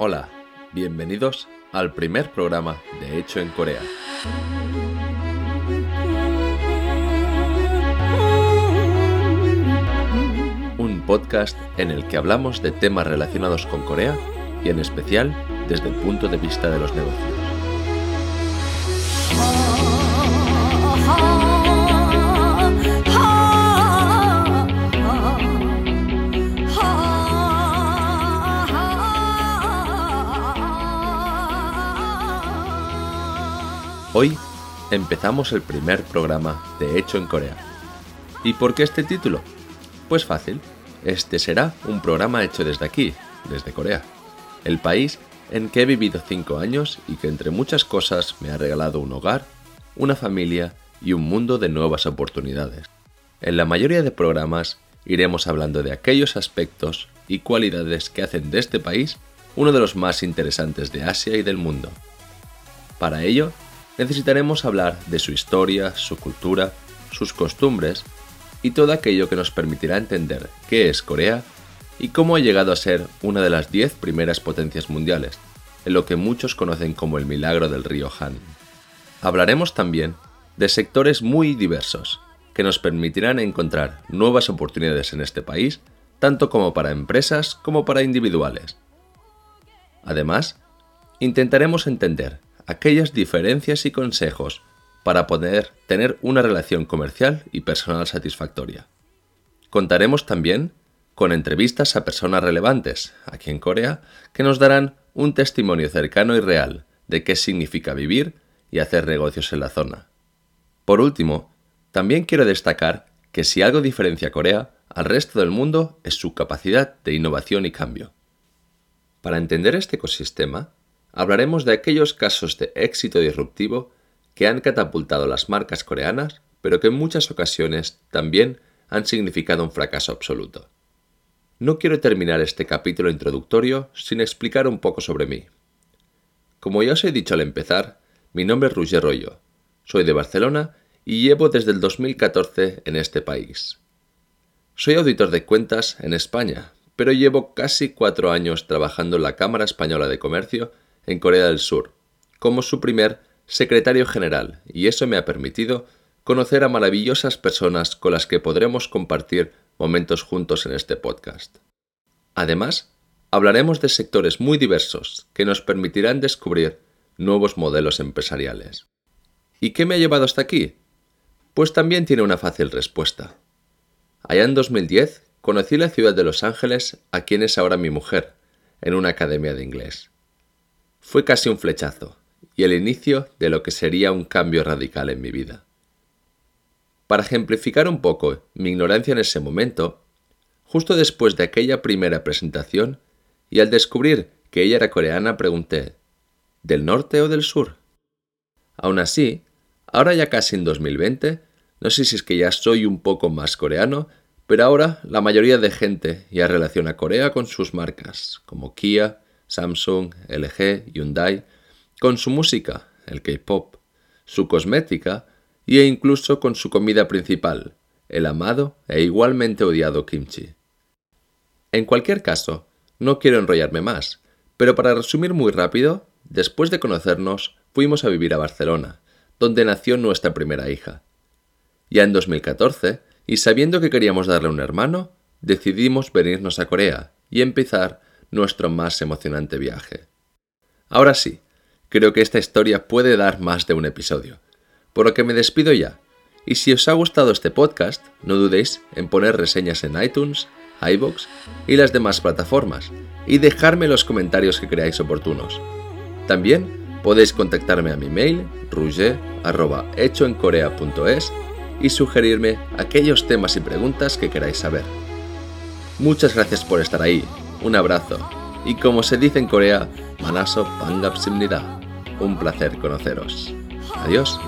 Hola, bienvenidos al primer programa de Hecho en Corea. Un podcast en el que hablamos de temas relacionados con Corea y en especial desde el punto de vista de los negocios. Hoy empezamos el primer programa de Hecho en Corea. ¿Y por qué este título? Pues fácil, este será un programa hecho desde aquí, desde Corea, el país en que he vivido cinco años y que entre muchas cosas me ha regalado un hogar, una familia y un mundo de nuevas oportunidades. En la mayoría de programas iremos hablando de aquellos aspectos y cualidades que hacen de este país uno de los más interesantes de Asia y del mundo. Para ello, necesitaremos hablar de su historia, su cultura, sus costumbres y todo aquello que nos permitirá entender qué es Corea y cómo ha llegado a ser una de las 10 primeras potencias mundiales, en lo que muchos conocen como el milagro del río Han. Hablaremos también de sectores muy diversos, que nos permitirán encontrar nuevas oportunidades en este país, tanto como para empresas como para individuales. Además, intentaremos entender aquellas diferencias y consejos para poder tener una relación comercial y personal satisfactoria. Contaremos también con entrevistas a personas relevantes aquí en Corea que nos darán un testimonio cercano y real de qué significa vivir y hacer negocios en la zona. Por último, también quiero destacar que si algo diferencia Corea al resto del mundo es su capacidad de innovación y cambio. Para entender este ecosistema, hablaremos de aquellos casos de éxito disruptivo que han catapultado las marcas coreanas, pero que en muchas ocasiones también han significado un fracaso absoluto. No quiero terminar este capítulo introductorio sin explicar un poco sobre mí. Como ya os he dicho al empezar, mi nombre es Roger Rollo, soy de Barcelona y llevo desde el 2014 en este país. Soy auditor de cuentas en España, pero llevo casi cuatro años trabajando en la Cámara Española de Comercio en Corea del Sur, como su primer secretario general, y eso me ha permitido conocer a maravillosas personas con las que podremos compartir momentos juntos en este podcast. Además, hablaremos de sectores muy diversos que nos permitirán descubrir nuevos modelos empresariales. ¿Y qué me ha llevado hasta aquí? Pues también tiene una fácil respuesta. Allá en 2010 conocí la ciudad de Los Ángeles a quien es ahora mi mujer, en una academia de inglés. Fue casi un flechazo y el inicio de lo que sería un cambio radical en mi vida. Para ejemplificar un poco mi ignorancia en ese momento, justo después de aquella primera presentación, y al descubrir que ella era coreana, pregunté, ¿del norte o del sur? Aún así, ahora ya casi en 2020, no sé si es que ya soy un poco más coreano, pero ahora la mayoría de gente ya relaciona Corea con sus marcas, como Kia, Samsung, LG, Hyundai, con su música, el K-pop, su cosmética e incluso con su comida principal, el amado e igualmente odiado kimchi. En cualquier caso, no quiero enrollarme más, pero para resumir muy rápido, después de conocernos, fuimos a vivir a Barcelona, donde nació nuestra primera hija. Ya en 2014, y sabiendo que queríamos darle un hermano, decidimos venirnos a Corea y empezar nuestro más emocionante viaje. Ahora sí, creo que esta historia puede dar más de un episodio, por lo que me despido ya. Y si os ha gustado este podcast, no dudéis en poner reseñas en iTunes, iBox y las demás plataformas, y dejarme los comentarios que creáis oportunos. También podéis contactarme a mi mail ruger.hechoencorea.es y sugerirme aquellos temas y preguntas que queráis saber. Muchas gracias por estar ahí un abrazo y como se dice en Corea, Manaso Pangap Simnida. Un placer conoceros. Adiós.